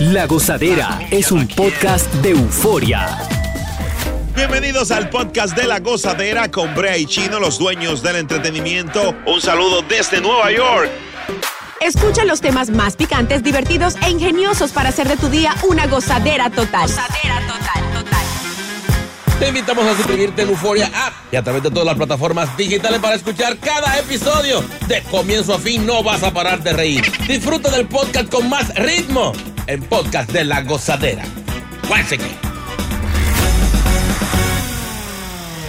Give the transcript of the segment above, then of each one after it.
La Gozadera es un podcast de euforia. Bienvenidos al podcast de La Gozadera con Brea y Chino, los dueños del entretenimiento. Un saludo desde Nueva York. Escucha los temas más picantes, divertidos e ingeniosos para hacer de tu día una gozadera total. Gozadera total, total. Te invitamos a suscribirte en Euforia App y a través de todas las plataformas digitales para escuchar cada episodio. De comienzo a fin no vas a parar de reír. Disfruta del podcast con más ritmo en Podcast de la Gozadera.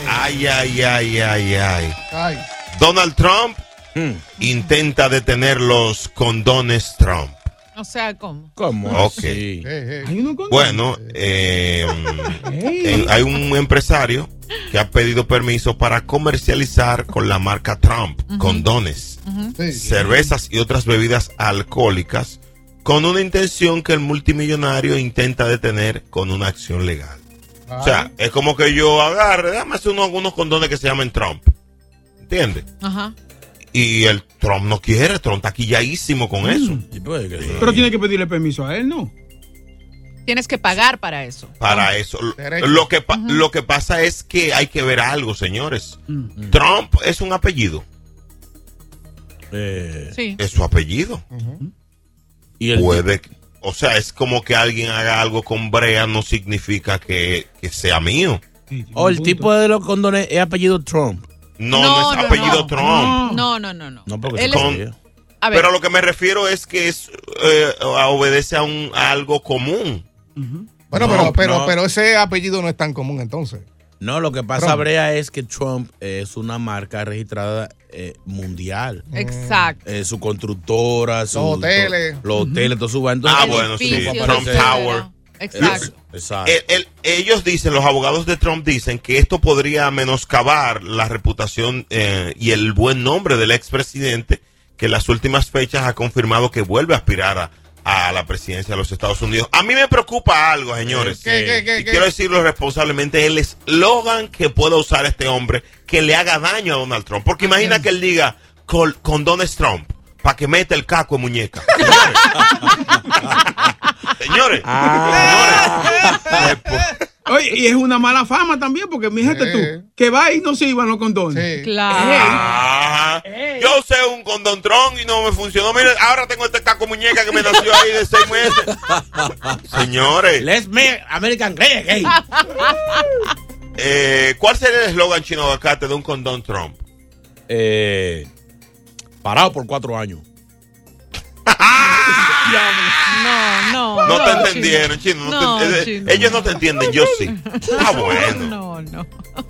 Ay, ay, ay, ay, ay. Ay. Donald Trump intenta detener los condones Trump. O sea, ¿cómo? ¿Cómo? Ok. con Bueno, eh, en- hay un empresario que ha pedido permiso para comercializar con la marca Trump condones, Sí. cervezas y otras bebidas alcohólicas con una intención que el multimillonario intenta detener con una acción legal. O sea, es como que yo agarre, déjame hacer unos, unos condones que se llamen Trump. ¿Entiendes? Ajá. Y el Trump no quiere, Trump está quilladísimo con eso. Que sea. Pero tiene que pedirle permiso a él, ¿no? Tienes que pagar para eso. Para eso. Derecho. Lo que, pa- lo que pasa es que hay que ver algo, señores. Mm. Trump es un apellido. Eh, Sí. Es su apellido. Y el Puede. O sea, es como que alguien haga algo con Brea, no significa que, que sea mío. Sí, o el un tipo de los condones es apellido Trump. No, no, No, es no, apellido no. Trump. No, no, no, no. No, porque Él se es- sabía. a ver, Pero lo que me refiero es que es eh, obedece a, un, a algo común. Bueno, No, pero, pero, no. pero ese apellido no es tan común entonces. No, lo que pasa, Trump. Brea, es que Trump es una marca registrada eh, mundial. exacto. Eh, su constructora, su, Los hoteles. to- los hoteles, todo su Ah, bueno, sí. Trump. Tower. Exacto. Exacto. El- el- ellos dicen, los abogados de Trump dicen que esto podría menoscabar la reputación eh, y el buen nombre del expresidente, que en las últimas fechas ha confirmado que vuelve a aspirar a, a la presidencia de los Estados Unidos. A mí me preocupa algo, señores. ¿Qué, qué, qué, y qué? quiero decirlo responsablemente, el eslogan que pueda usar este hombre que le haga daño a Donald Trump. Porque imagina que él diga con, condones Trump para que meta el caco en muñeca. Señores, Ah. señores. Oye, y es una mala fama también, porque fíjate Sí. tú, que va y no sirvan los condones. Sí. Claro. Ah, yo sé un condontrón y no me funcionó. Mire, ahora tengo este caco muñeca que me nació ahí de seis meses. Señores, Let's make American great again. eh, ¿cuál sería el eslogan chino aguacate de un condón Trump? Eh, parado por cuatro años. No, no. No te entendieron, chino. no No, te- eh, chino. ellos no te entienden, yo sí. Está bueno. No, no.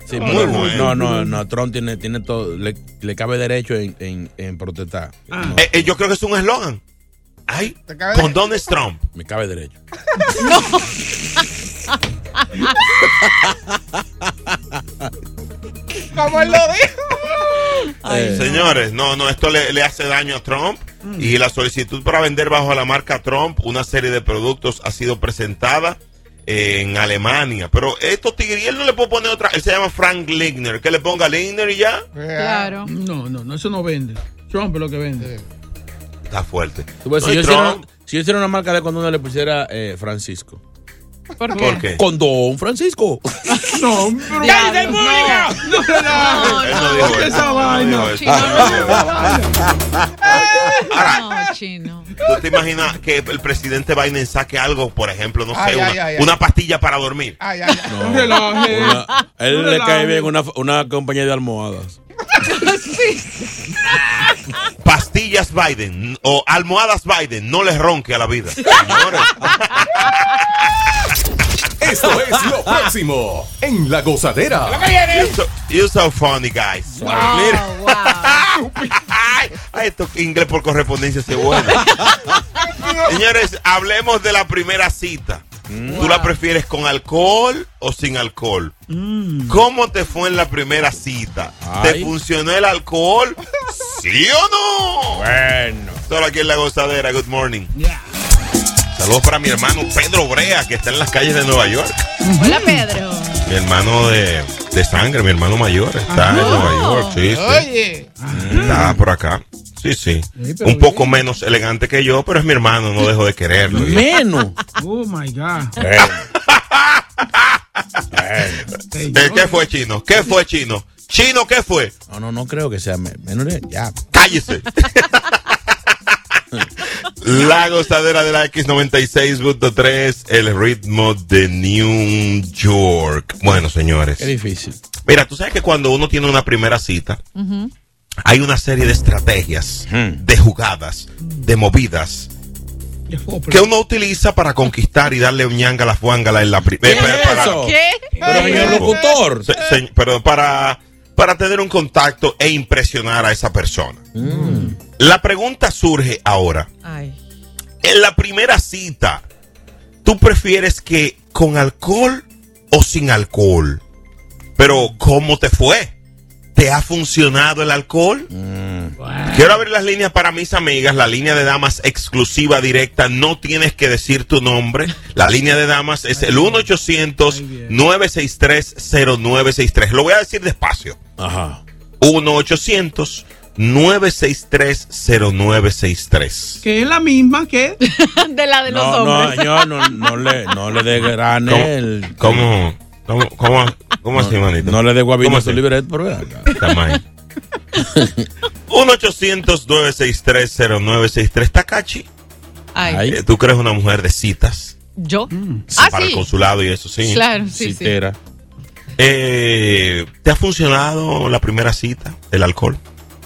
Sí, Muy pero- bueno. No, no, no. Trump tiene, tiene todo. Le, le cabe derecho en, en, en protestar. Ah. Eh, eh, yo creo que es un eslogan. Ay, ¿Te cabe de- condones Trump. Me cabe derecho. Como él lo dijo. Eh, Señores, no, no, esto le, le hace daño a Trump y la solicitud para vender bajo la marca Trump una serie de productos ha sido presentada en Alemania. Pero estos tigres, él no le puede poner otra, él se llama Frank Ligner, que le ponga Ligner y ya. Claro. No, no, no, eso no vende. Trump es lo que vende. Está fuerte. No, si, yo Trump- hiciera, si yo hiciera una marca de condones, le pusiera eh, Francisco. ¿Por qué? ¿Por qué? Condón Francisco. No, pero Diablo, no. no. No, no no. esa no vaina. No, chino. ¿tú te imaginas que el presidente Biden saque algo, por ejemplo, no sé, Ay, una, ay, ay, ay. una pastilla para dormir? Ay, ay, ay. No a él No le cae bien una, una compañía de almohadas. Pastillas Biden o almohadas Biden, no les ronque a la vida. Señores. Esto es lo próximo en La Gozadera. You're so, you're so funny, guys. Mira. Oh, wow. Ay, ay, esto inglés por correspondencia se bueno. Señores, hablemos de la primera cita. ¿Tú la prefieres con alcohol o sin alcohol? ¿Cómo te fue en la primera cita? ¿Te Ay. funcionó el alcohol? ¿Sí o no? Bueno. Solo aquí en la gozadera. Good morning. Saludos para mi hermano Pedro Brea, que está en las calles de Nueva York. Hola, Pedro. Mi hermano de, de sangre, mi hermano mayor, está en Nueva York. Sí, sí. Oye. Está por acá. Sí, sí. Un poco bien. menos elegante que yo, pero es mi hermano, no dejo de quererlo. Menos. Oh my God. Eh, ¿Qué fue, Chino? ¿Qué fue, Chino? Chino, ¿qué fue? No, no, no creo que sea me- menor de ya. Cállese. La gozadera de la X96.3, el ritmo de New York. Bueno, señores. Qué difícil. Mira, tú sabes que cuando uno tiene una primera cita, hay una serie de estrategias, Ujú. de jugadas, de movidas que uno utiliza para conquistar y darle un ñanga a la fuángala en la primera. ¿Qué es eso? ¿Qué? Pero señor locutor. pero para, para tener un contacto e impresionar a esa persona. Mm. La pregunta surge ahora. Ay. En la primera cita, ¿tú prefieres que con alcohol o sin alcohol? Pero, ¿cómo te fue? ¿Te ha funcionado el alcohol? Quiero abrir las líneas para mis amigas, la línea de damas exclusiva directa, no tienes que decir tu nombre. La línea de damas es el 1-800-963-0963. Lo voy a decir despacio. Ajá. 1-800-963-0963. Que es la misma que. De la de los No, no, hombres. yo no, no le, no le dé grane el. ¿Cómo? ¿Cómo, cómo, cómo así, manito? No le dé guabino ¿Cómo a su libret por ver. Tamaño. 1-800-963-0963. Takachi, Ay. Ay. eh, tú crees una mujer de citas ¿Yo? Sí, Ah, para el sí. consulado y eso, sí. Claro, sí, sí. Citera. Eh, ¿Te ha funcionado la primera cita, el alcohol?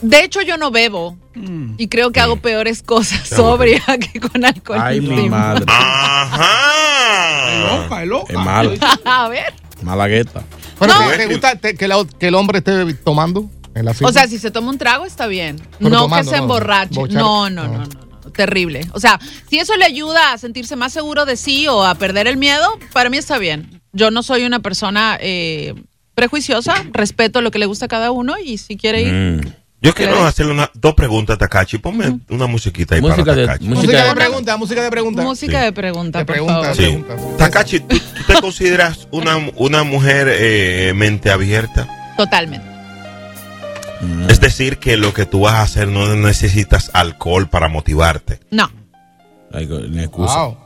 De hecho, yo no bebo. Mm. Y creo que hago peores cosas sobria que con alcohol. Ay, mi madre. Ajá. Es loca, es loca. Es malo. A ver. Malagueta. Pero No. ¿te, gusta te- que, la- que el hombre esté tomando en la? O sea, si se toma un trago está bien. Pero no tomando, que se emborrache. Bochar- No, no, no. no, no, no. Terrible. O sea, si eso le ayuda a sentirse más seguro de sí o a perder el miedo, para mí está bien. Yo no soy una persona eh, prejuiciosa, respeto lo que le gusta a cada uno y si quiere ir. Mm. Yo quiero hacerle una, dos preguntas a Takachi. Ponme una musiquita ahí Música para de- Takachi. música música de de- pregunta, música de pregunta. Música Sí. de pregunta, por pregunta, favor. sí. Sí. pregunta. Takachi, ¿tú, tú te consideras una, una mujer eh, mente abierta? Totalmente. Mm. Es decir, que lo que tú vas a hacer no necesitas alcohol para motivarte. No. Excusa. Wow.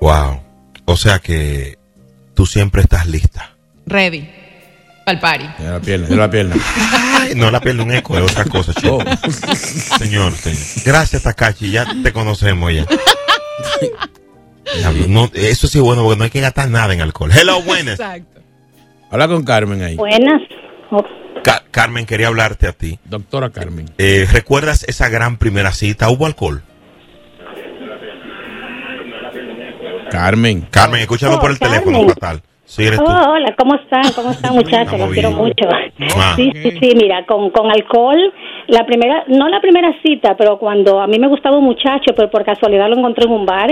Wow. O sea que tú siempre estás lista. Ready. Pal party. De la pierna, de la pierna. Ay, no la pierdo un eco, es otra cosa, chico. Oh. Señor, señor. Gracias, Takachi. Ya te conocemos ya. No, eso sí es bueno porque no hay que gastar nada en alcohol. Hello, buenas. Exacto. Habla con Carmen ahí. Buenas. Oh, Ca- Carmen, quería hablarte a ti. Doctora Carmen. Eh, ¿Recuerdas esa gran primera cita? ¿Hubo alcohol? Carmen. Carmen, escúchalo Oh, por el Carmen. teléfono fatal. Sí, eres tú. oh, hola, ¿cómo están? ¿Cómo están muchachos? Los quiero mucho. Ah. Sí, sí, sí, mira, con, con alcohol, la primera, no la primera cita, pero cuando a mí me gustaba un muchacho, pero por casualidad lo encontré en un bar,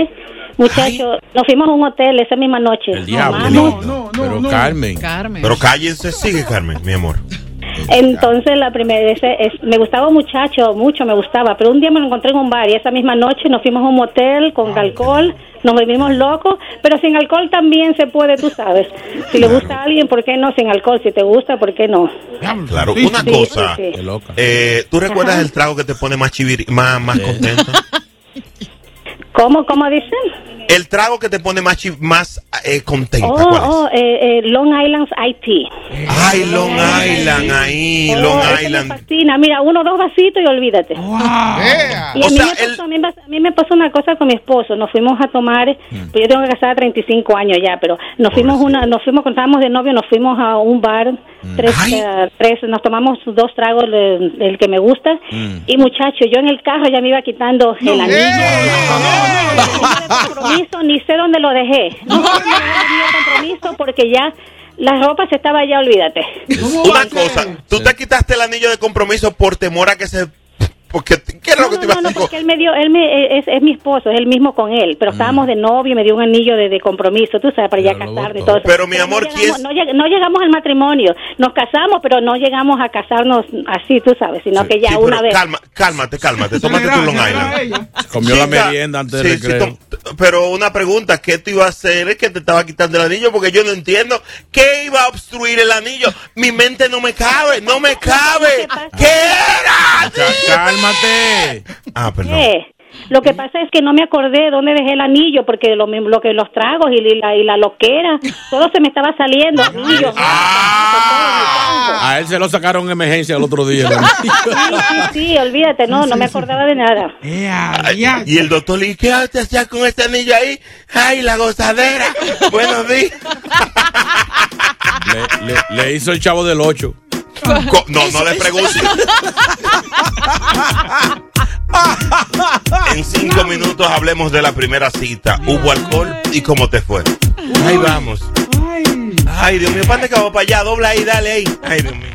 muchacho, nos fuimos a un hotel esa misma noche. El diablo. Lindo. No, no, Pero no. Carmen. Carmen. Pero cállense, sigue Carmen, mi amor. Entonces la primera vez es- me gustaba un muchacho, mucho me gustaba, pero un día me lo encontré en un bar y esa misma noche nos fuimos a un motel con alcohol, nos volvimos locos, pero sin alcohol también se puede, tú sabes. Si le gusta a alguien, ¿por qué no? Sin alcohol, si te gusta, ¿por qué no? Claro, Sí, una sí, cosa. sí. Eh, ¿Tú recuerdas el trago que te pone más chivir, más, más contento? ¿Cómo, cómo dicen? El trago que te pone más, chi- más eh, contenta, Oh, ¿cuál es? oh, eh, eh, Long Island IT. Ay, Long Island, ahí, Oh, Long Island. Me fascina. Mira, uno dos vasitos y olvídate. Yeah. Y O a, mí sea, me pasó, el- a, mí, me- a mí me pasó una cosa con mi esposo. Nos fuimos a tomar, Mm. pues yo tengo que casar 35 años ya, pero nos fuimos una, nos fuimos cuando estábamos de novio, nos fuimos a un bar, tres, Mm. Ay. eh, tres, nos tomamos dos tragos del, del que me gusta. Mm. Y muchacho, yo en el carro ya me iba quitando el anillo. Compromiso, ni sé dónde lo dejé. No sé dónde dejé el anillo de compromiso porque ya la ropa se estaba ya, olvídate. Una cosa, tú te quitaste el anillo de compromiso por temor a que se... Porque, ¿qué es lo No, que no, te iba no, a no, decir? porque él me dio, él me, es, es mi esposo, es el mismo con él, pero estábamos de novio y me dio un anillo de, de compromiso, tú sabes, para ya casarme y todo eso. Pero, mi amor, no ¿quién llegamos, no, lleg- no llegamos al matrimonio, nos casamos, pero no llegamos a casarnos así, tú sabes, sino que ya Sí, una vez. Calma, cálmate, cálmate, tómate tu Long Island. Comió la merienda antes sí, del sí, recreo. pero una pregunta, ¿qué tú ibas a hacer? Es que te estaba quitando el anillo porque yo no entiendo. ¿Qué iba a obstruir el anillo? Mi mente no me cabe, no me cabe. ¿Qué era? Cálmate. Ah, perdón. ¿Qué? Lo que pasa es que no me acordé dónde dejé el anillo porque lo, mismo- lo que los tragos y la, y la loquera, todo se me estaba saliendo. Anillos, A él se lo sacaron en emergencia el otro día. Sí, sí, sí, olvídate, no, no me acordaba de nada. Y el doctor le dice, ¿qué haces ya con este anillo ahí? ¡Ay, la gozadera! Buenos días. le, le- le hizo el chavo del 8. Co- No, no le pregunte. En cinco minutos hablemos de la primera cita. ¿Hubo alcohol y cómo te fue? Ahí vamos. Ay, Dios mío, ¿para que vamos para allá? Dobla ahí, dale ahí. Ay, Dios mío.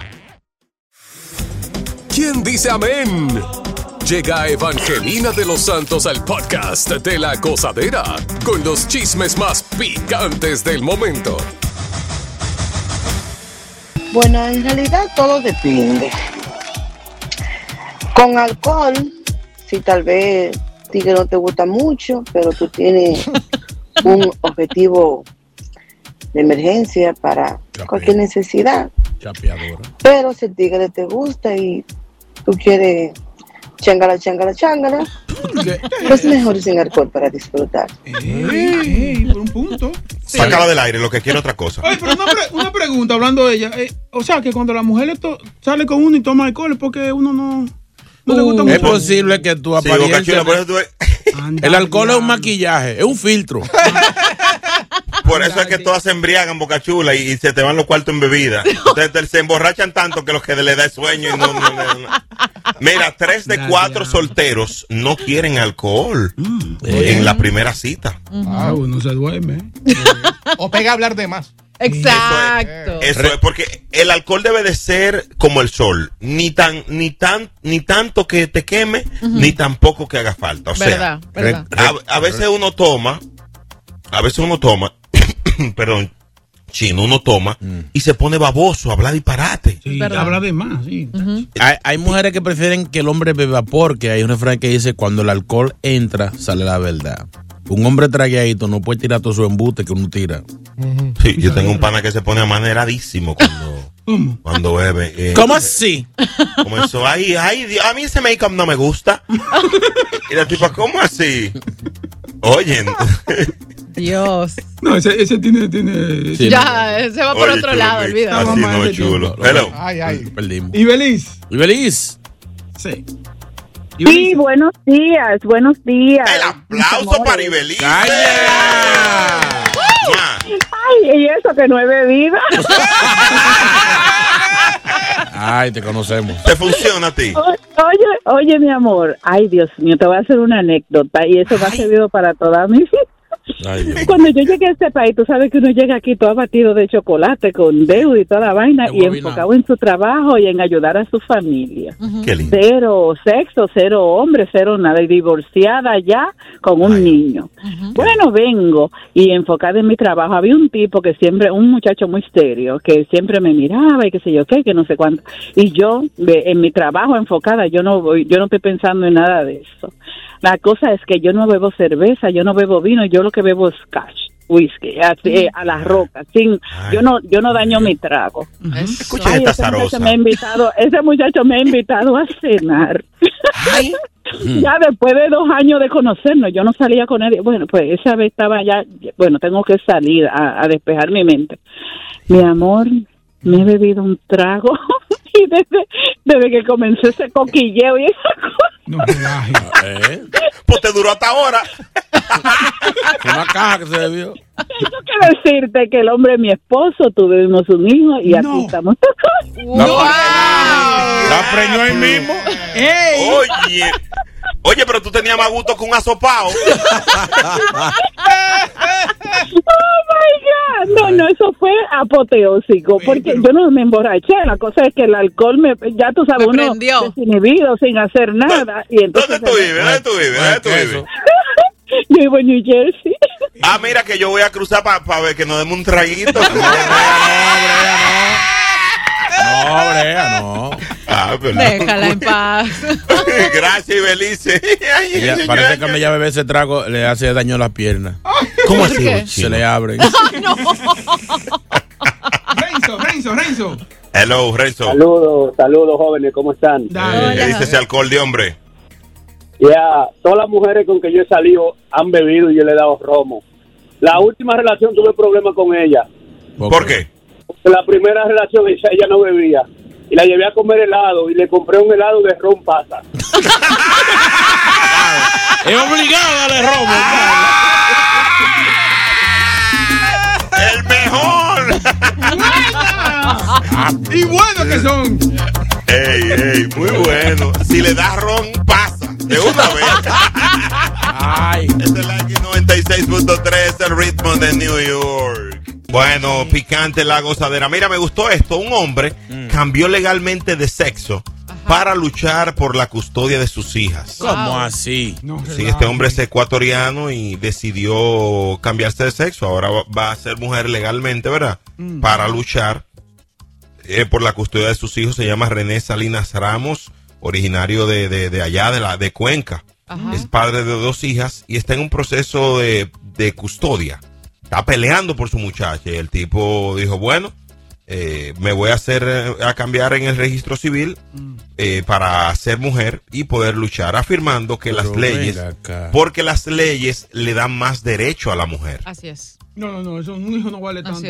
¿Quién dice amén? Llega Evangelina de los Santos al podcast de la gozadera con los chismes más picantes del momento. Bueno, en realidad todo depende. Con alcohol, si tal vez ti que no te gusta mucho, pero tú tienes un objetivo de emergencia para cualquier necesidad. Chapeadora. Pero si el tigre te gusta y tú quieres changala, changala, changala, pues mejor sin alcohol para disfrutar. Ey, por un punto. Sácala del aire, lo que quiere otra cosa. Oye, pero una, pre- una pregunta hablando de ella. eh, o sea, que cuando la mujer sale con uno y toma alcohol es porque uno no, no le gusta Es mucho. posible que tu Sí, apariencia. Por eso tú el alcohol es un maquillaje, es un filtro. Por eso es que todas se embriagan, Boca Chula, y, y se te van los cuartos en bebida. Entonces se emborrachan tanto que los que le da sueño y no, no- no- no. Mira, tres de cuatro solteros no quieren alcohol en la primera cita. Ah, uno se duerme. O pega a hablar de más. Exacto. Eso es porque el alcohol debe de ser como el sol, ni tan ni tan ni tanto que te queme, ni tampoco que haga falta. O sea, Verdad, verdad. a, a veces uno toma, a veces uno toma, perdón, chino, uno toma y se pone baboso a hablar disparate. Sí, habla de más, sí. Hay, hay mujeres que prefieren que el hombre beba porque hay un refrán que dice cuando el alcohol entra, sale la verdad. Un hombre tragueadito no puede tirar todo su embute que uno tira. Sí, yo tengo un pana que se pone amaneradísimo cuando, cuando bebe. eh, ¿Cómo así? Comenzó, ay, ay, Dios, a mí ese make-up no me gusta. y la tipa, ¿cómo así? Oye, Dios. No, ese, ese tiene. tiene Sí, Ya, eh, se va por Oye, otro chulo, lado, olvídate. Así no chulo. Hello. Ay, ay. Perdimos. ¿Y Beliz? ¿Y? Sí. Sí, buenos días, buenos días. El aplauso para Ibelí. Ay, y eso que no he bebido. Ay, te conocemos. ¿Te funciona a ti? O- Oye, oye, mi amor. Ay, Dios mío, te voy a hacer una anécdota y eso me ha servido para toda mi vida. Ay. Cuando yo llegué a este país, tú sabes que uno llega aquí todo abatido de chocolate, con deuda y toda la vaina, y enfocado en su trabajo y en ayudar a su familia. Qué lindo. Cero sexo, cero hombre, cero nada, y divorciada ya con un niño. Bueno, vengo y enfocada en mi trabajo. Había un tipo que siempre, un muchacho muy serio, que siempre me miraba y qué sé yo qué, que no sé cuánto. Y yo, en mi trabajo enfocada, yo no voy, yo no estoy pensando en nada de eso. La cosa es que yo no bebo cerveza, yo no bebo vino, yo lo que bebo es cash, whisky, así, eh, a las rocas, sin, yo no, yo no daño mi trago. Escucha Ay, esta ese muchacho me ha invitado, ese muchacho me ha invitado a cenar. ya después de dos años de conocernos, yo no salía con él. Bueno, pues esa vez estaba ya, bueno, tengo que salir a, a despejar mi mente. Mi amor, me he bebido un trago y desde, desde que comenzó ese coquilleo y esa cosa, No relaje. ¿Eh? Pues te duró hasta ahora. Una caja que se bebió. tengo que decirte que el hombre es mi esposo, tuvimos un hijo y aquí No. estamos. La preñó ahí mismo. ¡Ey! Oye. Oye, pero tú tenías más gusto que un asopao. Oh my God. No, no, eso fue apoteósico, porque yo no me emborraché. La cosa es que el alcohol me, ya tú sabes, Me uno desinhibido, sin hacer nada. Y entonces ¿Dónde tú vives? ¿Dónde tú vives? ¿Dónde tú vives? yo vivo en New Jersey. Ah, mira que yo voy a cruzar para ver que nos demos un traguito. No, Brea, no. Ah, perdón. Déjala en paz. Gracias, Ibelice. Ay, Ella- señora. parece que a ella bebe ese trago le hace daño a las piernas. ¿Cómo ¿Por así? Se le abren. Renzo, Renzo, Renzo. Hello, Renzo. Saludos, saludos jóvenes, ¿cómo están? Eh, ¿Qué dice ese alcohol de hombre? Ya, todas las mujeres con que yo he salido han bebido y yo le he dado romo. La última relación tuve problemas con ella. ¿Por qué? La primera relación ella, ella no bebía. Y la llevé a comer helado y le compré un helado de ron pasa. Es obligado a darle romo. ¡El mejor! y bueno que son. ¡Ey, ey! Muy bueno. Si le das ron, pasa. De una vez. Ay. Este es la 96.3, el ritmo de New York. Bueno, picante la gozadera. Mira, me gustó esto. Un hombre cambió legalmente de sexo para luchar por la custodia de sus hijas. ¿Cómo así? Sí, este hombre es ecuatoriano y decidió cambiarse de sexo. Ahora va- a ser mujer legalmente, ¿verdad? Mm. Para luchar eh, por la custodia de sus hijos. Se llama René Salinas Ramos, originario de, de- de allá, de, la, de Cuenca. Es padre de dos hijas y está en un proceso de, de custodia. Está peleando por su muchacha. Y el tipo dijo, bueno, eh, me voy a hacer a cambiar en el registro civil eh, para ser mujer y poder luchar, afirmando que las leyes, acá. porque las leyes le dan más derecho a la mujer. Así es. No, no, no, eso, un hijo no vale tanto.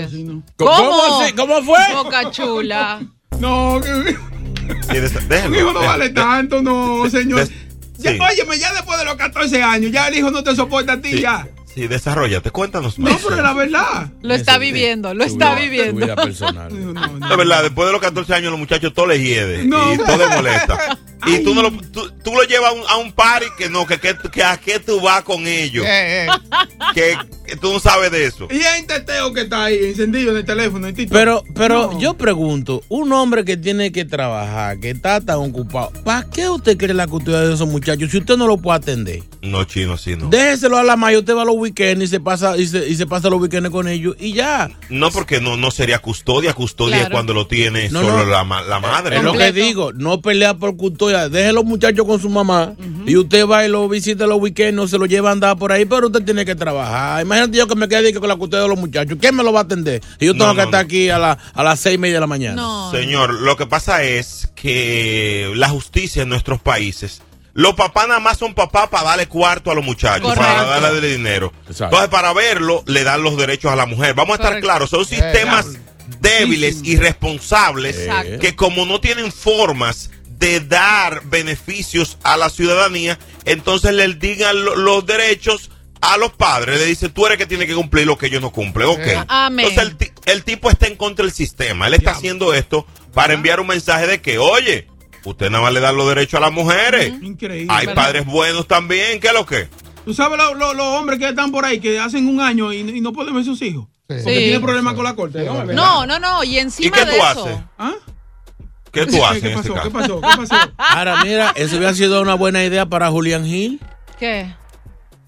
¿Cómo así? ¿Cómo fue? Boca chula. No, que- déjelo, hijo no vale tanto, no, señor. des- Ya. Óyeme, ya después de los 14 años, ya el hijo no te soporta a ti, Sí. ya. Sí, desarrollate, cuéntanos No, más. pero es la verdad. Lo está viviendo, lo está viviendo. vida personal. La verdad, después de los 14 años los muchachos todo les hiede No. y todo les molesta. Y tú, no lo, tú, tú lo llevas a un, a un party que no, que, que, que a qué tú vas con ellos. Eh, eh. Que, que tú no sabes de eso. Y el teteo que está ahí encendido en el teléfono, en. Pero, pero No. yo pregunto, un hombre que tiene que trabajar, que está tan ocupado, ¿para qué usted quiere la custodia de esos muchachos si usted no lo puede atender? No, chino, sí, no. Déjeselo a la mayor, usted va a los weekends y se pasa y se, y se pasa los weekends con ellos y ya. No, porque no, no sería custodia. Custodia Claro. es cuando lo tiene No, solo no. La, la madre. Es lo que digo, no pelea por custodia, deje los muchachos con su mamá y usted va y lo visita los weekends, no se lo lleva a andar por ahí, pero usted tiene que trabajar. Imagínate yo que me quede con la custodia de los muchachos, ¿quién me lo va a atender? Y yo tengo No, que no, estar no. aquí a, la- a las seis y media de la mañana. No. Señor, lo que pasa es que la justicia en nuestros países, los papás nada más son papás para darle cuarto a los muchachos, Correcto. para darle dinero. Exacto. Entonces, para verlo, le dan los derechos a la mujer. Vamos a estar Correcto. claros, son sistemas débiles y responsables Exacto. que como no tienen formas de dar beneficios a la ciudadanía, entonces le digan lo- los derechos a los padres. Le dice, tú eres que tiene que cumplir lo que ellos no cumplen. Ok. Amén. Entonces el, ti- el tipo está en contra del sistema. Él está haciendo esto para enviar un mensaje de que, oye, usted nada más le da los derechos a las mujeres. Increíble. Hay ¿Verdad? padres buenos también. ¿Qué es lo que? ¿Tú sabes lo- lo- los hombres que están por ahí que hacen un año y, y no pueden ver sus hijos? Sí. Porque Sí. tienen problemas con la corte. ¿no? No, no, no. Y ¿Y encima qué de tú eso. haces? ¿Ah? ¿Qué tú haces ¿Qué en este pasó? caso? ¿Qué pasó? ¿Qué pasó? Ahora, mira, eso hubiera sido una buena idea para Julián Gil. ¿Qué?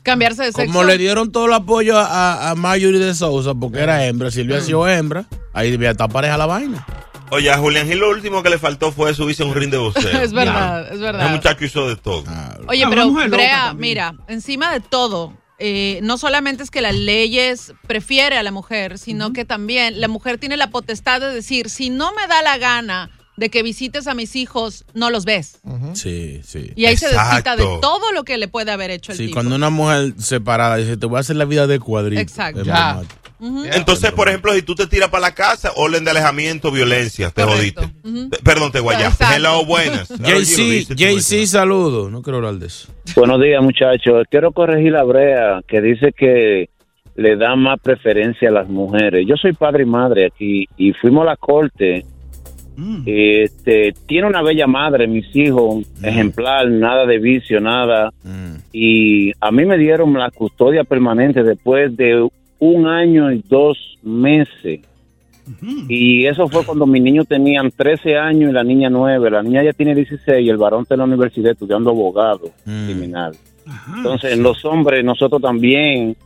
Cambiarse de sexo. Como le dieron todo el apoyo a, a Marjorie de Sousa porque era hembra, si hubiera sido hembra, ahí debía estar pareja la vaina. Oye, a Julián Gil lo último que le faltó fue subirse a un ring de boxeo. Es verdad, es verdad. El muchacho hizo de todo. Oye, Ah, pero Brea, mira, encima de todo, eh, no solamente es que las leyes prefiere a la mujer, sino que también la mujer tiene la potestad de decir, si no me da la gana de que visites a mis hijos, no los ves. Sí, sí. Y ahí se desquita de todo lo que le puede haber hecho el Sí, tipo. cuando una mujer separada dice, te voy a hacer la vida de cuadrito. Exacto. Entonces, por ejemplo, si tú te tiras para la casa, orden de alejamiento, violencia, te Correcto. jodiste. Ujú. Te- Perdón, te guayaste. Exacto. Hello, buenas. JC, JC, saludo. No quiero hablar de eso. Buenos días, muchachos. Quiero corregir a Brea, que dice que le da más preferencia a las mujeres. Yo soy padre y madre aquí y fuimos a la corte. Este, tiene una bella madre, mis hijos, ejemplar, nada de vicio, nada. Mm. Y a mí me dieron la custodia permanente después de un año y dos meses. Y eso fue cuando mis niños tenían 13 años y la niña 9. La niña ya tiene 16 y el varón está en la universidad estudiando abogado Mm. criminal. Entonces, los hombres, nosotros también,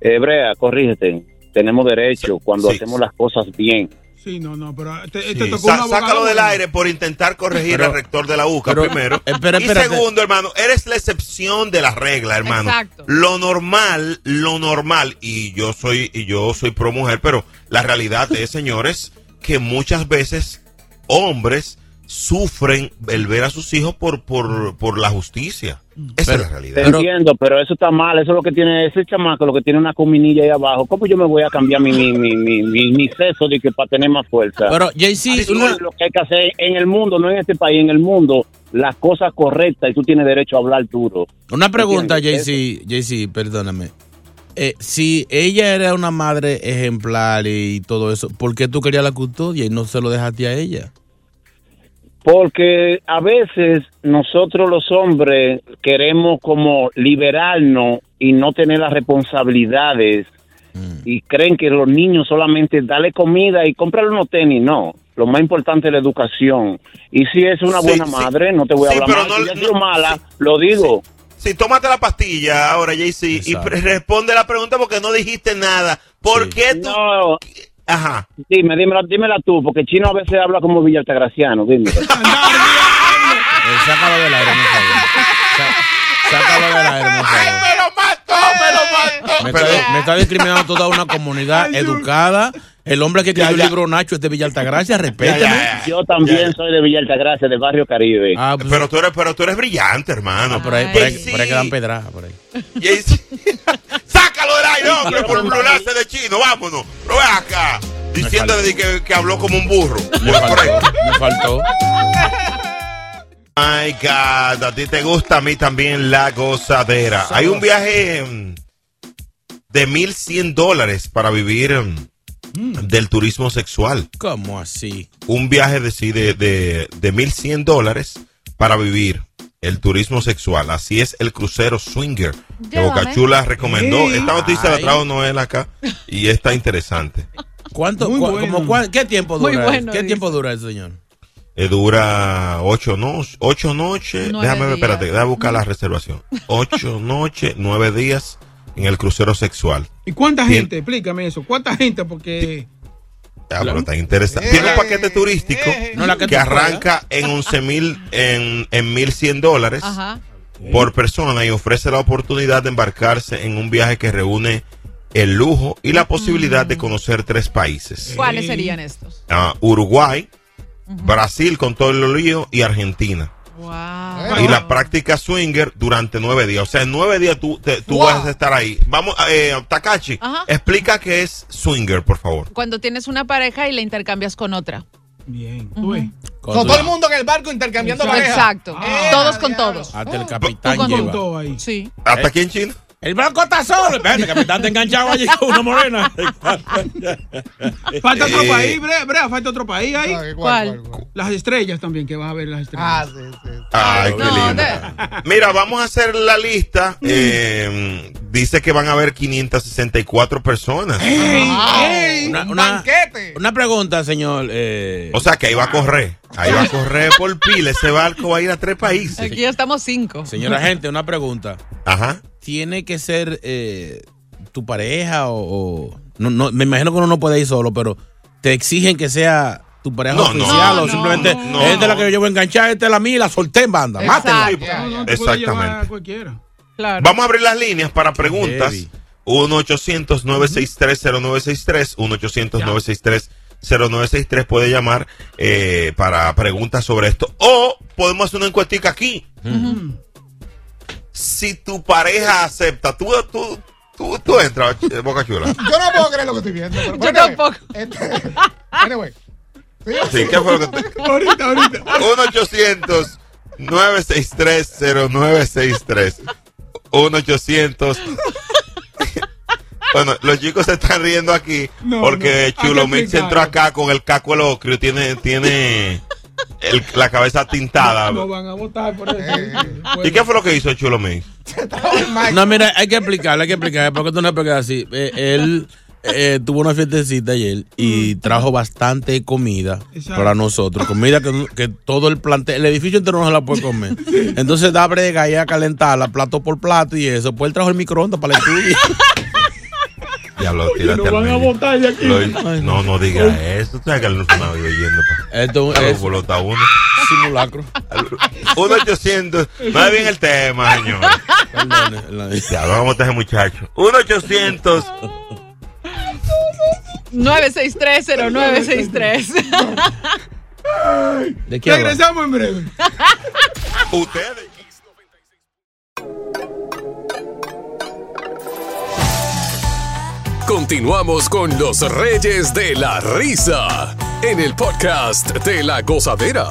Hebrea, corrígete, tenemos derecho cuando Sí. hacemos las cosas bien. Sí, no, no, pero te, Sí, te tocó sa- un abogado sácalo del aire por intentar corregir Pero- al rector de la UCA pero- primero. espera, y segundo, hermano, eres la excepción de la regla, hermano. Exacto. Lo normal, lo normal, y yo soy, y yo soy pro mujer, pero la realidad es, señores, que muchas veces hombres sufren el ver a sus hijos por, por, por la justicia. Esa es la Te realidad. entiendo, pero eso está mal. Eso es lo que tiene ese chamaco, lo que tiene una cominilla ahí abajo. ¿Cómo yo me voy a cambiar mi, mi, mi, mi, mi, mi seso de que para tener más fuerza? Pero, JC, Eso es lo que hay que hacer en el mundo, no en este país, en el mundo, las cosas correctas y tú tienes derecho a hablar duro. Una pregunta. JC, JC, perdóname. Eh, si ella era una madre ejemplar y todo eso, ¿por qué tú querías la custodia y no se lo dejaste a ella? Porque a veces nosotros los hombres queremos como liberarnos y no tener las responsabilidades y creen que los niños solamente darle comida y comprarle unos tenis, no. Lo más importante es la educación. Y si es una Sí, buena sí. madre, no te voy a Sí, hablar pero mal. no- si no- sido mala, lo digo. Sí, tómate la pastilla ahora, JC, y responde la pregunta porque no dijiste nada. ¿Por qué tú...? Ajá. Dime, dímela, dímela tú, porque Chino a veces habla como Villa Altagraciano, dime. Eh, sácalo del aire, Sácalo del aire, favor. ¡Me lo mató, me lo mató! Me está, me está discriminando toda una comunidad educada. El hombre que escribió el libro Nacho es de Villa Altagracia, respétame. Yo también soy de Villa Altagracia, del barrio Caribe. Ah, pues, Pero tú eres, pero tú eres brillante, hermano. por ahí, por ahí, por ahí quedan pedradas, por ahí. JC. ¡Sácalo del aire, hombre! Por burlarse de chino, vámonos. No ve acá. Diciéndole que, que habló como un burro. Me faltó, me faltó. My God, a ti te gusta, a mí también la gozadera. Hay un viaje mm, de 1100 dólares para vivir mm, del turismo sexual. ¿Cómo así? Un viaje de, sí, de, de, de 1100 dólares para vivir el turismo sexual. Así es el crucero Swinger que Llévame. Boca Chula recomendó. Esta noticia la trajo Noel acá y está interesante. ¿Cuánto, bueno. como ¿Qué tiempo dura? bueno, ¿Qué dice. tiempo dura eso, señor? Eh, dura ocho, no, ocho noches. Nueve Déjame ver, días. espérate, déjame buscar la reservación. Ocho noches, nueve días en el crucero sexual. ¿Y cuánta gente? Explícame eso. ¿Cuánta gente? Porque. Ah, pero está interesante. Tiene un paquete turístico No, la que arranca en 11 mil, en, en 1100 dólares Ajá. por persona y ofrece la oportunidad de embarcarse en un viaje que reúne el lujo y la posibilidad de conocer tres países. ¿Cuáles serían estos? Ah, Uruguay, Brasil con todo el lío y Argentina. Y la práctica swinger durante nueve días. O sea, en nueve días tú, te- tú Wow. vas a estar ahí. Vamos, eh, Takachi, Ajá. explica qué es swinger, por favor. Cuando tienes una pareja y la intercambias con otra. Bien. Ujú. Con todo el mundo en el barco intercambiando pareja. Exacto. todos con todos. Hasta el capitán lleva. todo Sí. ¿Hasta aquí en China? El barco está solo. Espérate, capitán, te enganchado allí con una morena. Falta otro país, Brea, Brea, falta otro país ahí. ¿Cuál? Las estrellas también, que vas a ver las estrellas. Ay, qué lindo. Mira, vamos a hacer la lista. Eh, dice que van a haber 564 personas. Una, una- una pregunta, señor. eh, O sea que ahí va a correr. Ahí va a correr por pila. Ese barco va a ir a tres países. Aquí ya estamos cinco. Señora gente, una pregunta. Ajá. ¿Tiene que ser eh, tu pareja o...? o- no, no, me imagino que uno no puede ir solo, pero ¿te exigen que sea tu pareja No, no. oficial No, o no, simplemente no, esta es la no. que yo voy a enganchar, esta es la mía y la solté en banda? Mátenla. Puede llevar Exactamente. a cualquiera. Vamos a abrir las líneas para preguntas. Heavy. 1-800-963-0963. 1-800-963-0963. Puede llamar eh, para preguntas sobre esto. O podemos hacer una encuestica aquí. Si tu pareja acepta, tú, tú, tú, tú entras, eh, Boca Chula. Yo no puedo creer lo que estoy viendo. pero- Yo tampoco. este- anyway. Sí, ¿qué fue lo que te... Ahorita, ahorita. 1-800-963-0963. 1-800. Bueno, los chicos se están riendo aquí No, porque no, Chulo Mix entró acá con el caco elocrio, tiene, tiene el- la cabeza tintada. No van a votar por eso. ¿Y qué fue lo que hizo Chulo Mix? No, mira, hay que explicarle, hay que explicarle, porque tú no puedes así. Eh, él eh, tuvo una fiestecita ayer y trajo bastante comida Exacto. para nosotros. Comida que, que todo el plantel, el edificio entero no se la puede comer. Entonces da brega y a calentarla plato por plato y eso. Pues él trajo el microondas para el estudio. Diablo, tírate al van a medio. votar de aquí. Lo- no, no diga eso. Tú sabes que él no se me vive yendo para. Esto A es bolota uno. simulacro. 1-800. No es bien el tema, señor. Ya, vamos a ese muchacho. 1-800. 9630963. Ay, ¿De qué habla? Regresamos en breve. Ustedes. Continuamos con los Reyes de la Risa en el podcast de la gozadera.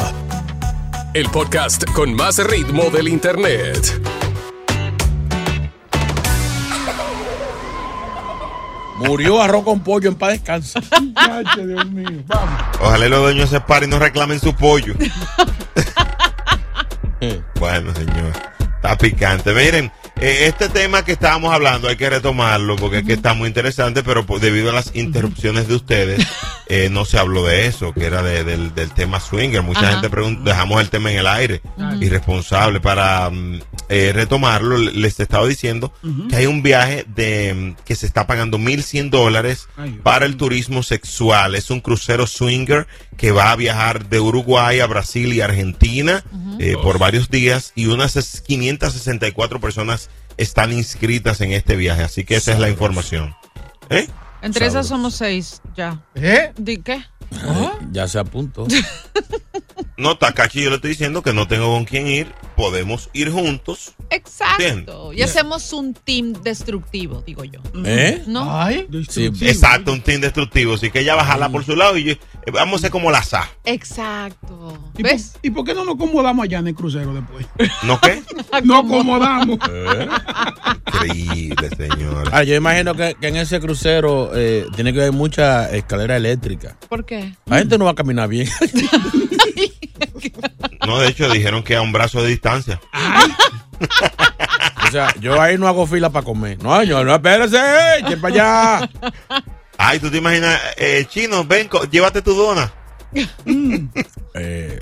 El podcast con más ritmo del internet. Murió arroz con pollo en paz descansa. Muchacho, Dios mío. Vamos. Ojalá los dueños se paren y no reclamen su pollo. bueno, señor. Está picante. Miren, eh, este tema que estábamos hablando hay que retomarlo porque es que está muy interesante, pero por- debido a las interrupciones de ustedes, eh, no se habló de eso, que era de- del, del tema swinger. Mucha Ajá. gente pregunta, dejamos el tema en el aire. Irresponsable. Para mm, eh, retomarlo, le- les estaba diciendo que hay un viaje de mm, que se está pagando 1.100 dólares para el turismo sexual. Es un crucero swinger que va a viajar de Uruguay a Brasil y Argentina eh, por varios días y unas es- 564 personas están inscritas en este viaje. Así que esa es la información. ¿Eh? Entre esas somos seis ya. ¿Eh? ¿Di qué? Ya se apuntó. No, Takachi, yo le estoy diciendo que no tengo con quién ir. Podemos ir juntos. Exacto. Y hacemos un team destructivo, digo yo. ¿Eh? ¿No? Sí, exacto, un team destructivo. Así que ella va a jalar por su lado y yo- eh, vamos a ser como la SA. Exacto. ¿Y por, ¿Y por qué no nos acomodamos allá en el crucero después? ¿No qué? no acomodamos. Increíble, señor. Ah, yo imagino que, que en ese crucero eh, tiene que haber mucha escalera eléctrica. ¿Por qué? La gente no va a caminar bien. No, de hecho, dijeron que a un brazo de distancia. o sea, yo ahí no hago fila para comer. No, señor, no, espérese, que para allá. Ay, tú te imaginas, eh, chino, ven, llévate tu dona. Eh,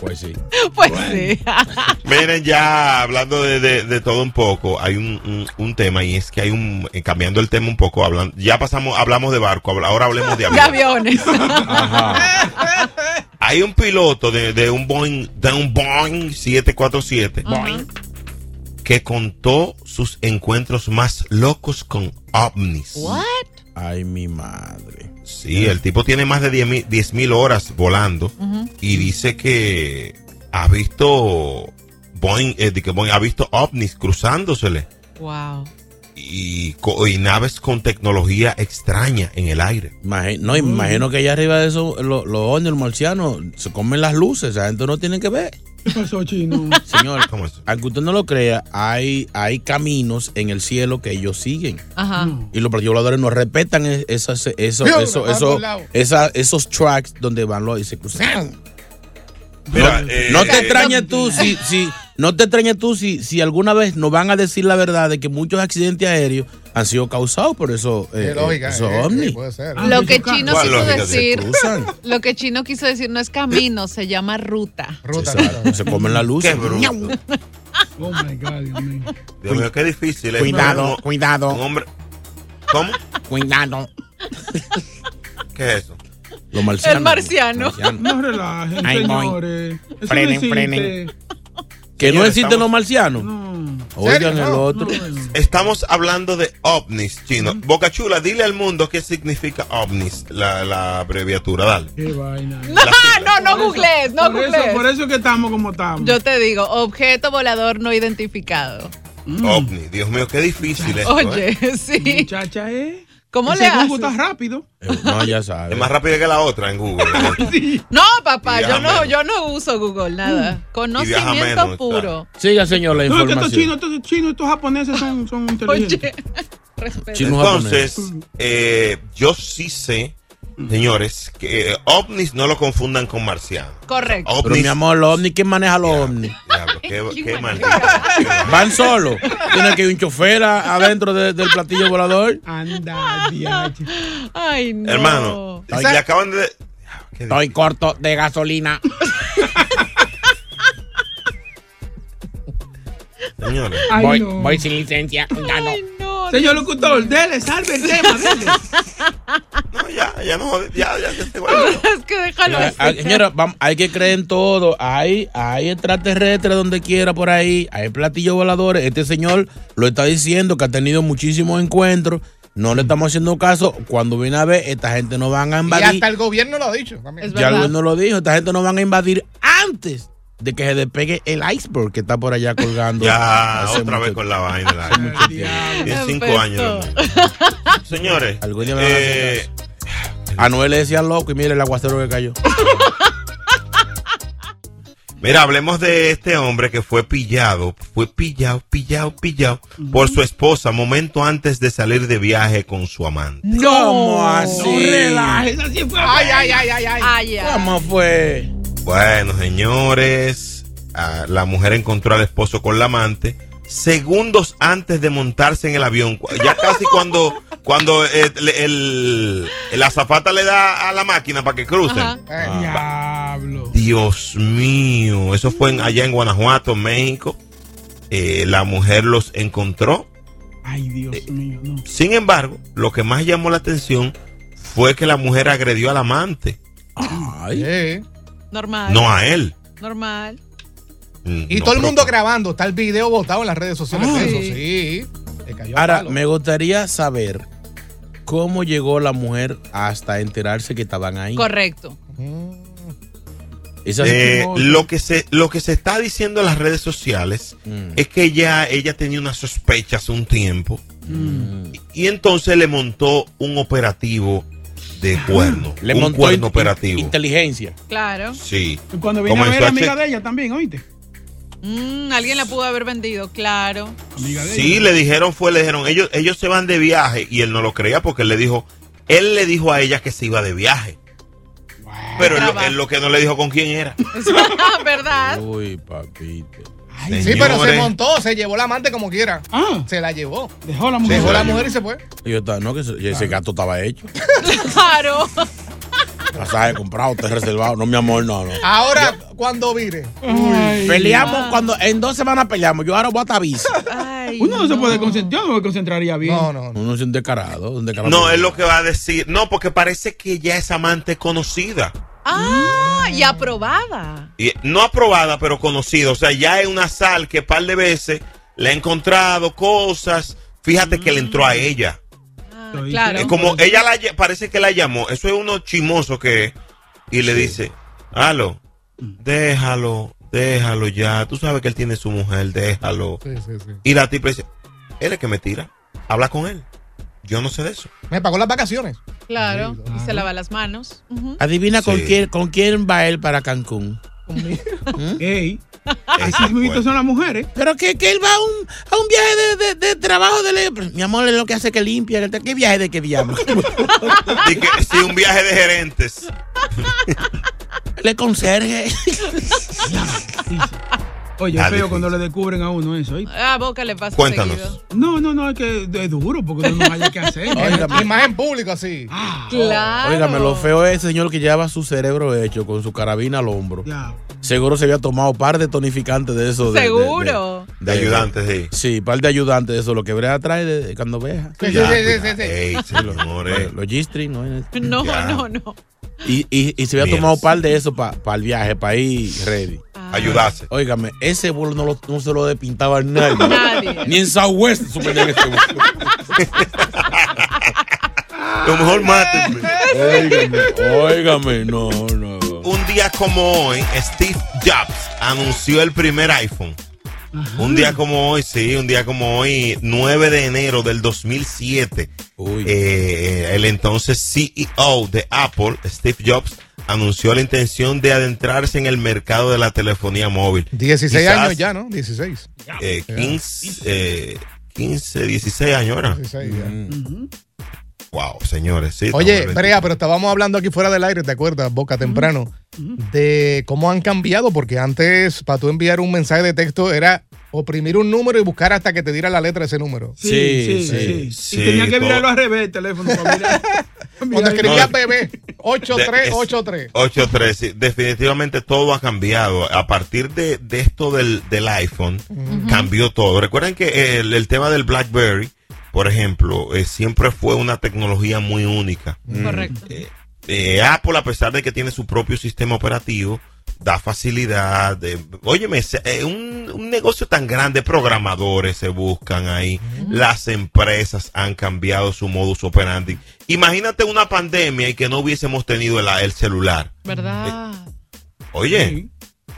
pues sí. Pues sí. Miren, ya hablando de, de- de todo un poco, hay un, un- un tema y es que hay un, eh, cambiando el tema un poco, hablando, ya pasamos, hablamos de barco, ahora hablemos de De avión. aviones. Hay un piloto de, de un Boeing, de un Boeing 747 Boeing. que contó sus encuentros más locos con ovnis. What? Ay, mi madre. Sí, el tipo tiene más de 10 mil horas volando y dice que ha visto Boeing, eh, que Boeing ha visto ovnis cruzándosele Wow. y, naves con tecnología extraña en el aire. No, imagino que allá arriba de eso, lo- los ovnis, los marcianos, se comen las luces. Esa gente no tiene que ver. ¿Qué pasó, chino? Señor, aunque usted no lo crea, hay, hay caminos en el cielo que ellos siguen. Ajá. Y los voladores no respetan es- esas, eso, Dios, eso, eso- esa- esos tracks donde van los y se cruzan. Mira, no, eh, no te eh, extrañes tú si, si no te extrañes tú si, si alguna vez nos van a decir la verdad de que muchos accidentes aéreos han sido causados por eso, eh, Sí, lógica, eh, esos eh, ovnis. sí, puede ser. Lo que Chino ¿Cuál quiso decir, lo que Chino quiso decir no es camino, se llama ruta. Ruta, Exacto, se comen la luz. Qué bruto. Oh my God, Dios mío. Dios mío, qué difícil. Cuidado, cuidado. Un hombre. ¿Cómo? Cuidado. ¿Qué es eso? Los marcianos. El marciano. marcianos. No relajen, señores. Eso Frenen, frenen. Que no existen estamos- los marcianos. Oigan ¿Serio? el No, otro. Estamos hablando de ovnis, chino. Boca Chula, dile al mundo qué significa ovnis, la, la abreviatura, dale. Qué vaina. No, no, no googlees, no por, eso, por eso que estamos como estamos. Yo te digo, objeto volador no identificado. OVNI, Dios mío, qué difícil esto. Oye, ¿eh? sí. Muchacha, ¿eh? ¿Cómo Ese le Google haces? está rápido. Eh, No, ya sabes. Es más rápida que la otra en Google. ¿eh? No, papá, yo no, menos. yo no uso Google, nada. Conocimiento menos, puro. Siga, señor, la No, es que estos información. chinos, estos chinos, estos japoneses son, son inteligentes. Oye, Entonces, eh, yo sí sé, señores, que eh, ovnis no lo confundan con marcianos. Correcto. Pero Ovnis, mi amor, los ovnis, ¿quién maneja los ovnis? diablo, qué, qué maldito. Van solos. Tiene que ir un chofer a- adentro de- del platillo volador. Anda, diache. Ay, no. Hermano, le acaban de... ¿Qué Estoy corto de gasolina. Señores, Ay, voy, no. voy sin licencia. Ya no. Ay, no. Señor locutor, dele, salve el tema, dele. no, ya, ya no, ya, ya, ya se Es que déjalo Mira, ah, así. señora, vam- hay que creer en todo. Hay, hay extraterrestres donde quiera por ahí. Hay platillos voladores. Este señor lo está diciendo que ha tenido muchísimos encuentros. No le estamos haciendo caso. Cuando viene a ver, esta gente no van a Y invadir. hasta el gobierno lo ha dicho. también. ya el gobierno lo dijo. Esta gente no van a invadir antes de que se despegue el iceberg que está por allá colgando. Ya, otra mucho- vez con la vaina. la- hace mucho tiempo. Tiene cinco años. Señores, Algún día eh. A Noel le decían loco y mire el aguacero que cayó. mira, hablemos de este hombre que fue pillado, fue pillado, pillado, pillado por su esposa momento antes de salir de viaje con su amante. ¿Cómo así? No relajes, así fue. Ay, ay, ay, ay, ay. Ay, ay. ¿Cómo fue? Bueno, señores, ah, la mujer encontró al esposo con la amante segundos antes de montarse en el avión. Ya casi cuando, cuando eh, el, el azafata le da a la máquina para que crucen. Ajá. Eh, Diablo. Dios mío, eso fue en- allá en Guanajuato, México. Eh, la mujer los encontró. Ay, Dios mío, no. Sin embargo, lo que más llamó la atención fue que la mujer agredió al amante, Ay. Normal. no a él. Normal. Mm, Y no, todo el pero- mundo grabando. Está el video botado en las redes sociales eso. Sí. Cayó Ahora, palo. me gustaría saber cómo llegó la mujer hasta enterarse que estaban ahí. Correcto. Esa Eh, lo que se lo que se está diciendo en las redes sociales Mm. es que ya ella tenía una sospecha hace un tiempo Mm. y entonces le montó un operativo de cuerno, Le un montó cuerno in- operativo. inteligencia. Claro. Sí. Y Cuando vine a ver a amiga de ella también, oíste. Mm, alguien la pudo haber vendido, claro. Amiga de Sí, ella. le dijeron fue le dijeron ellos ellos se van de viaje y él no lo creía porque él le dijo él le dijo a ella que se iba de viaje. Pero él, él lo que no le dijo con quién era. ¿Verdad? Uy, papito. Sí, pero se montó, se llevó la amante como quiera. Ah, Se la llevó. dejó la mujer. Dejó la mujer y se fue. Y yo estaba, no, que ese, ese gato estaba hecho. Claro. Pasaje comprado, te reservado. No, mi amor, no, no. Ahora, cuando vire. Ay, Peleamos cuando en dos semanas peleamos. Yo ahora voy a tabiz. Ay, Uno no se puede concentrar, yo no me concentraría bien. No, no, no. Uno es un descarado, un descarado. No, es lo que va a decir. No, porque parece que ya es amante conocida. Ah, y aprobada. Y no aprobada, pero conocida. O sea, ya es una sal que par de veces le ha encontrado cosas. Fíjate que le entró a ella. Ah, claro. Es como ella la parece que la llamó. Eso es uno chimoso que es. Y le dice, Halo, déjalo, déjalo ya. Tú sabes que él tiene su mujer, déjalo. Sí, sí, sí. Y la tipa dice, él es que me tira. Habla con él. Yo no sé de eso. Me pagó las vacaciones. Claro. Y se lava las manos. Adivina con quién con quién va él para Cancún. Ey, Esa esos fue. mismos son las mujeres. Pero que, que él va a un, a un viaje de, de- de trabajo de le- Mi amor, es lo que hace que limpia. ¿Qué viaje de qué que, sí, un viaje de gerentes. Le conserje. Oye, Ah, es feo difícil. cuando le descubren a uno eso. ¿oíste? A boca le pasa Cuéntanos. seguido. No, no, no, es que es duro porque no haya que hacer. Y más en público así. Claro. Óigame, lo feo es ese señor que lleva su cerebro hecho con su carabina al hombro. Ya. Seguro se había tomado par de tonificantes de de- Seguro. De ayudantes, sí. Sí, par de ayudantes de eso. Lo que Brea trae de, de cuando veja. Sí, sí, sí, sí, sí, sí. Ey, señores. Los G-string, ¿no? No, Ya. no, no. Y, y, y se había Bien. tomado par de eso para el viaje, para ir ready. Ayudarse. Óigame, ese vuelo no, lo- no se lo despintaba a nadie. Nadie. Ni en Southwest suspendían ese vuelo. Lo mejor mátenme. Óigame, óigame, no, no. Un día como hoy, Steve Jobs anunció el primer iPhone. Un día como hoy, sí, un día como hoy, 9 de enero del 2007, Uy. eh, el entonces CEO de Apple, Steve Jobs, anunció la intención de adentrarse en el mercado de la telefonía móvil. 16 Quizás, años ya, ¿no? 16. eh, 15, eh, 15, 16 años, ¿verdad? 16 ya. Mm. Wow, señores, sí. Oye, Brea, pero estábamos hablando aquí fuera del aire, ¿te acuerdas, Boca, temprano? De cómo han cambiado, porque antes, para tú enviar un mensaje de texto, era oprimir un número y buscar hasta que te diera la letra de ese número. Sí, Sí, sí, sí. sí. Sí, y tenía que mirarlo al revés el teléfono para mirar. Cuando escribías No. bebé, 8383. 8.3, sí, definitivamente todo ha cambiado. A partir de, de esto del, del iPhone, cambió todo. Recuerden que el, el tema del BlackBerry, por ejemplo, eh, siempre fue una tecnología muy única. Correcto. Eh, Apple, a pesar de que tiene su propio sistema operativo, da facilidad. Óyeme, eh, un, un negocio tan grande, programadores se buscan ahí, las empresas han cambiado su modus operandi. Imagínate una pandemia y que no hubiésemos tenido el, el celular. ¿Verdad? Oye,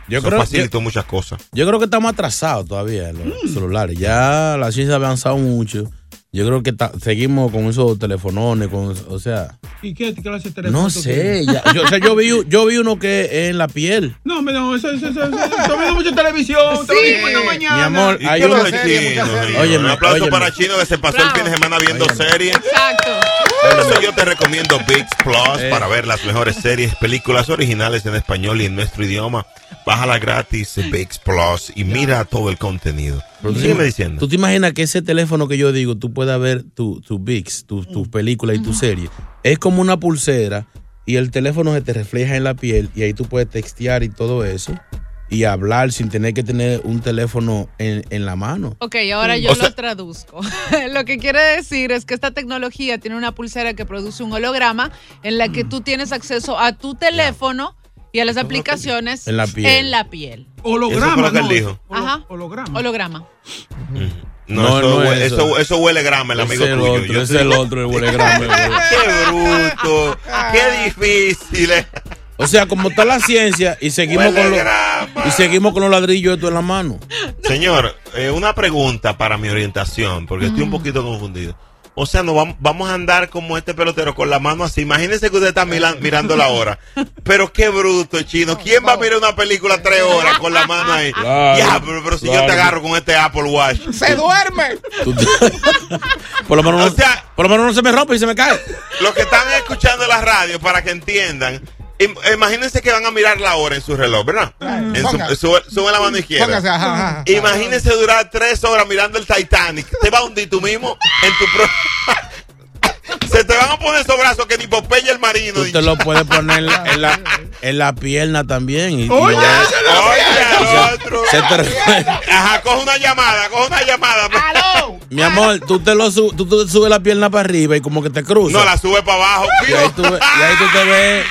Yo eso creo- facilitó muchas cosas. Yo creo que estamos atrasados todavía en los celulares. Ya la ciencia ha avanzado mucho. Yo creo que ta- seguimos con esos telefonones, con, o sea, ¿Y qué clase de teléfono no sé. ya- yo, o sea, yo vi, yo vi uno que es en la piel. No, no, eso, eso, eso, viendo mucha televisión, te lo digo en la mañana. Mi amor, ¿Y hay uno lo de Chino, señor? Oye, un aplauso para Chino que se pasó el fin de semana viendo series. Exacto. Por eso yo te recomiendo VIX Plus Eh. para ver las mejores series, películas originales en español y en nuestro idioma. Bájala gratis, VIX Plus, y mira todo el contenido. Pero tú Sígueme te- diciendo. ¿Tú te imaginas que ese teléfono que yo digo, tú puedas ver tu, tu VIX, tu, tu película y tu serie? Es como una pulsera y el teléfono se te refleja en la piel y ahí tú puedes textear y todo eso y hablar sin tener que tener un teléfono en, en la mano. Ok, ahora yo O sea- lo traduzco. lo que quiere decir es que esta tecnología tiene una pulsera que produce un holograma en la que tú tienes acceso a tu teléfono y a las aplicaciones En la piel. en la piel. Eso fue lo que él dijo. Ajá. Holograma. Holograma. No, No, eso, no hue- es eso. eso. Eso, huele grama, el amigo es el tuyo. otro, Yo es el otro, el huele grama, huele- Qué bruto, qué difícil. eh. O sea, como está la ciencia y seguimos Huele con los y seguimos con los ladrillos estos en la mano. Señor, eh, una pregunta para mi orientación, porque estoy un poquito confundido. O sea, no vamos, vamos a andar como este pelotero con la mano así. Imagínese que usted está mira- mirando la hora. Pero qué bruto, chino. ¿Quién va a mirar una película tres horas con la mano ahí? Claro, ya, pero, pero si yo te agarro con este Apple Watch. ¡Se duerme! Por, lo menos no, por lo menos no se me rompe y se me cae. Los que están escuchando la radio, para que entiendan, imagínense que van a mirar la hora en su reloj, ¿verdad? En su- Ponga. sube, sube la mano izquierda. Póngase, ajá, ajá. Imagínense durar tres horas mirando el Titanic. Te va a hundir tú mismo en tu pro... Se te van a poner esos brazos que ni Popeye el marino. Tú te lo puedes poner en la, en la, en la pierna también. Y, y Oye, ya- oye, el otro. se te- Ajá, coge una llamada, coge una llamada. mi amor, tú te lo tú, tú subes la pierna para arriba y como que te cruzas. No, la sube para abajo. y, ahí tú, ve- y ahí tú te ves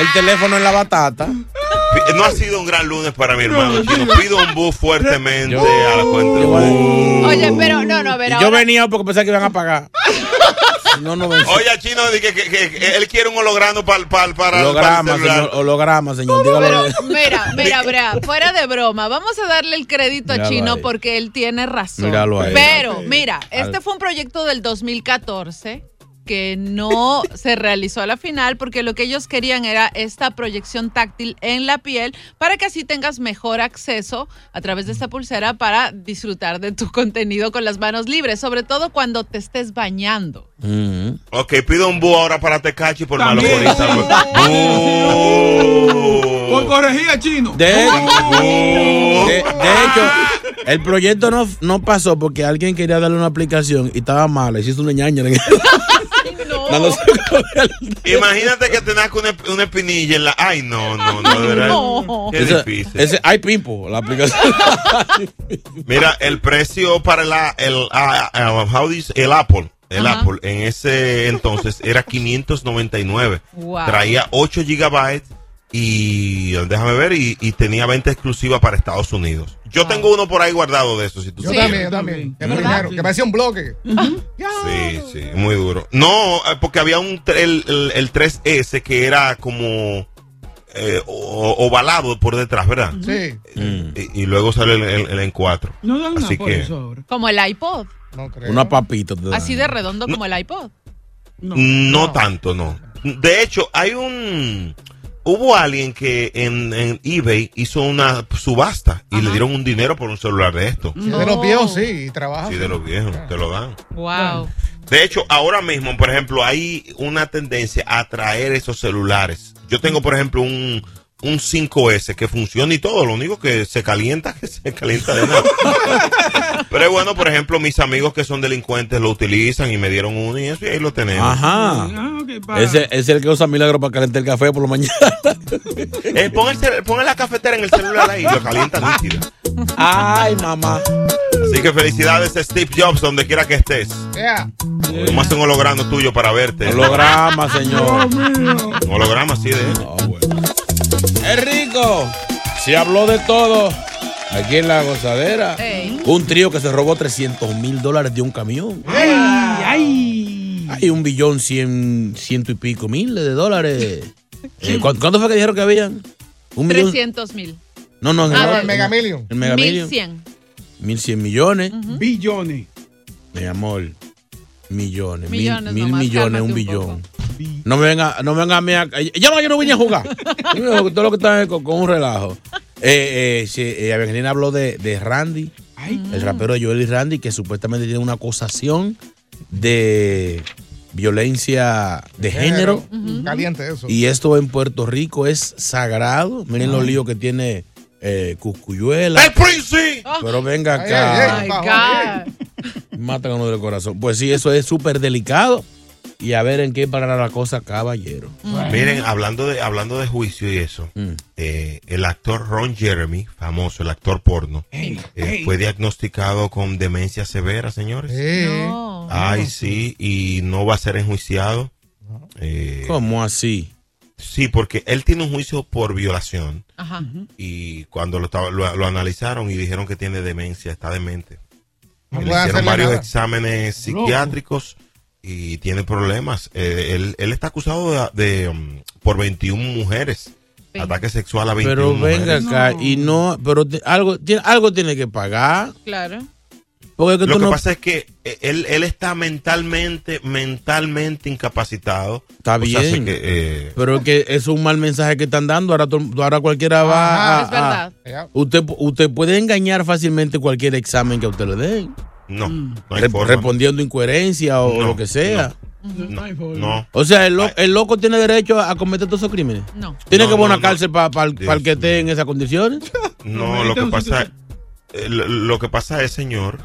el teléfono en la batata. No ha sido un gran lunes para mi hermano chino. Pido un bus fuertemente a la cuenta. Oye, pero no, no, Y yo venía porque pensaba que iban a pagar. No, no Oye, chino, que, que- que- que él quiere un holograma para, para, para, holograma, el celular. señor. Holograma, señor. Dígalo. Pero mira, mira, Brea, fuera de broma, vamos a darle el crédito a Chino ahí. porque él tiene razón. Míralo ahí. Pero, mira, este fue un proyecto del 2014 que no se realizó a la final porque lo que ellos querían era esta proyección táctil en la piel para que así tengas mejor acceso a través de esta pulsera para disfrutar de tu contenido con las manos libres, sobre todo cuando te estés bañando. Ok, pido un bus ahora para Tecachi por malo También. corista. Por corregir a chino. De, de- de hecho, el proyecto no, no pasó porque alguien quería darle una aplicación y estaba mala. Hiciste una ñaña. Dándose Imagínate que te nazca una, una espinilla en la. Ay, no, no, no, de verdad. No. Qué Ese- difícil. ese- hay pimpo, la aplicación. Mira, el precio para la, el, how this- el Apple, el Ajá. Apple en ese entonces era 599. Wow. Traía 8 gigabytes y déjame ver y, y tenía venta exclusiva para Estados Unidos. Yo tengo uno por ahí guardado de eso, si tú Yo también, yo también. Primero, que parecía un bloque. Sí, sí, muy duro. No, eh, porque había un el, el, el 3S que era como eh, ovalado por detrás, ¿verdad? Sí. Y, y luego sale el, el, el N4. No nada Así por que eso. Como el iPod, No creo. Una papita. así de redondo como el iPod. no, tanto, no. De hecho, hay un... Hubo alguien que en, en eBay hizo una subasta y le dieron un dinero por un celular de esto. Sí, de los viejos sí, y trabaja. Sí, de los viejos, te lo dan. Wow. De hecho, ahora mismo, por ejemplo, hay una tendencia a traer esos celulares. Yo tengo, por ejemplo, un, un 5S que funciona y todo. Lo único que se calienta, que se calienta de nada. Pero es bueno, por ejemplo, mis amigos que son delincuentes lo utilizan y me dieron uno y eso y ahí lo tenemos. Ajá. Ah, Ese es el que usa milagro para calentar el café por la mañana. Eh, pon, el cel- pon la cafetera en el celular ahí y lo calienta nítido. Ay, mamá. Así que felicidades a Steve Jobs, donde quiera que estés. Yeah. Nomás un holograma tuyo para verte. Holograma, señor. Un holograma así de él. Es rico. Se habló de todo. Aquí en la gozadera. Ey. Un trío que se robó 300 mil dólares de un camión. Ay, ay. Hay un billón cien, ciento y pico mil de dólares. Eh, ¿cu- ¿Cuánto fue que dijeron que habían? Un millón. 300 mil. No, no, en Ah, el- Mega Million. El Mega Million. 1100. Mil cien millones. Billones. Mi amor. Millones. mil- Millones mil nomás, millones, un billón. No me venga, no me venga a mí a- Yo no, yo no vine a jugar. Yo, Todo lo que está es con, con un relajo. Eh, eh, sí, eh, Evangelina habló de, de Randy, el rapero de Joel y Randy, que supuestamente tiene una acusación de violencia de género. Caliente eso. Y esto en Puerto Rico es sagrado. Miren los líos que tiene eh, Cuscuyuela. ¡El Prince! Pero venga acá. ay, Oh my God. Matan a uno del corazón. Pues sí, eso es súper delicado. Y a ver en qué parará la cosa, caballero. Miren, hablando de, hablando de juicio y eso, Mm. eh, el actor Ron Jeremy, famoso, el actor porno, eh, ey. fue diagnosticado con demencia severa, señores. No. Ay, sí, y no va a ser enjuiciado. Eh, ¿Cómo así? Sí, porque él tiene un juicio por violación Ajá. y cuando lo, estaba- lo, lo analizaron y dijeron que tiene demencia, está demente. No Le hicieron varios nada. exámenes psiquiátricos y tiene problemas. Eh, él, él está acusado de, de, um, por 21 mujeres. Ataque sexual a 21 Pero venga mujeres. acá y no, pero te- algo, tiene, algo tiene que pagar. Claro. Porque es que Lo que no- pasa es que eh, él, él está mentalmente, mentalmente incapacitado. Está O sea, bien. sé que, eh, Pero es que es un mal mensaje que están dando. Ahora, ahora cualquiera va Ajá, a, es verdad. Usted, usted puede engañar fácilmente cualquier examen que a usted le den. No, no hay Re- forma. respondiendo incoherencia o No, lo que sea. No, no. O sea, el, lo- el loco tiene derecho a cometer todos esos crímenes. No. Tiene No, que poner no, una no. cárcel para el Dios que esté en esas condiciones. No, lo que pasa, lo, lo que pasa es, señor,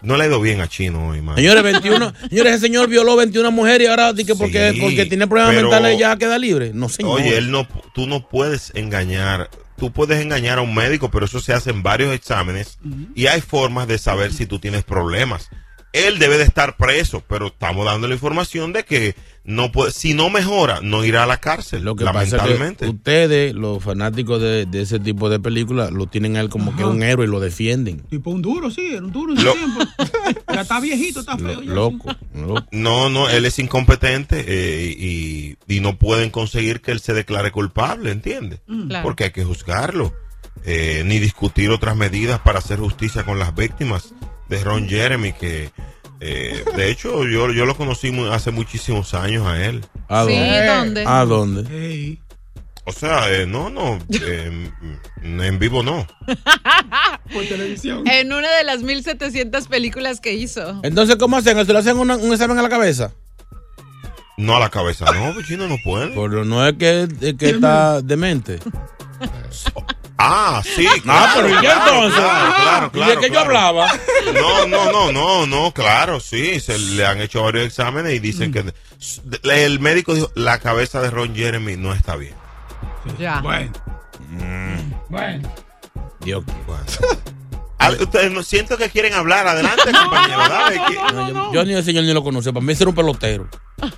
no le ha ido bien a Chino hoy, man. Señores, 21, señores, ese señor violó 21 mujeres y ahora dice que porque, Sí, porque tiene problemas pero- mentales ya queda libre. No, señor. Oye, él no, tú no puedes engañar. Tú puedes engañar a un médico, pero eso se hace en varios exámenes y hay formas de saber si tú tienes problemas. Él debe de estar preso, pero estamos dando la información de que no puede, si no mejora, no irá a la cárcel. Lo que pasa es lamentablemente. que ustedes, los fanáticos de, de ese tipo de películas, lo tienen a él como que un héroe y lo defienden. Tipo un duro, sí, era un duro en su Lo- tiempo. Ya está viejito, está feo. Loco, loco. No, no, él es incompetente eh, y, y no pueden conseguir que él se declare culpable, ¿entiendes? Claro. Porque hay que juzgarlo, eh, ni discutir otras medidas para hacer justicia con las víctimas de Ron Jeremy, que eh, de hecho yo, yo lo conocí hace muchísimos años a él. ¿A Sí, dónde? ¿dónde? ¿A dónde? O sea, eh, no, no, eh, en vivo no. Por televisión. En una de las 1700 películas que hizo. Entonces, ¿cómo hacen? ¿Se le hacen una- un examen a la cabeza? No a la cabeza, no, pues, chino no puede. Pero no es que, es que está demente. Ah, sí, Ah, claro, pero ¿y claro, entonces? Claro, claro, ¿Y claro, de qué yo hablaba? No, no, no, no, no, claro, sí, se le han hecho varios exámenes y dicen Mm. que el médico dijo la cabeza de Ron Jeremy no está bien. Ya. Bueno. Bueno. Dios. Bueno. Al- Ustedes no siento que quieren hablar, adelante, compañero. dale, que- No, yo, yo ni el señor ni lo conocía. Para mí ese era un pelotero.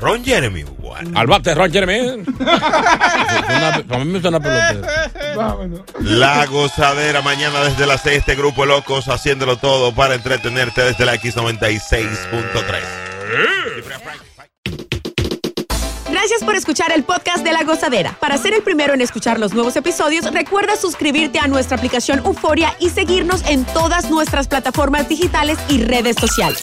Ron Jeremy, bueno. Al bate, Ron Jeremy. Para mí me suena pelotero. Vámonos. La gozadera mañana desde las 6, este grupo de locos haciéndolo todo para entretenerte desde la X96.3. Gracias por escuchar el podcast de La Gozadera. Para ser el primero en escuchar los nuevos episodios, recuerda suscribirte a nuestra aplicación Euforia y seguirnos en todas nuestras plataformas digitales y redes sociales.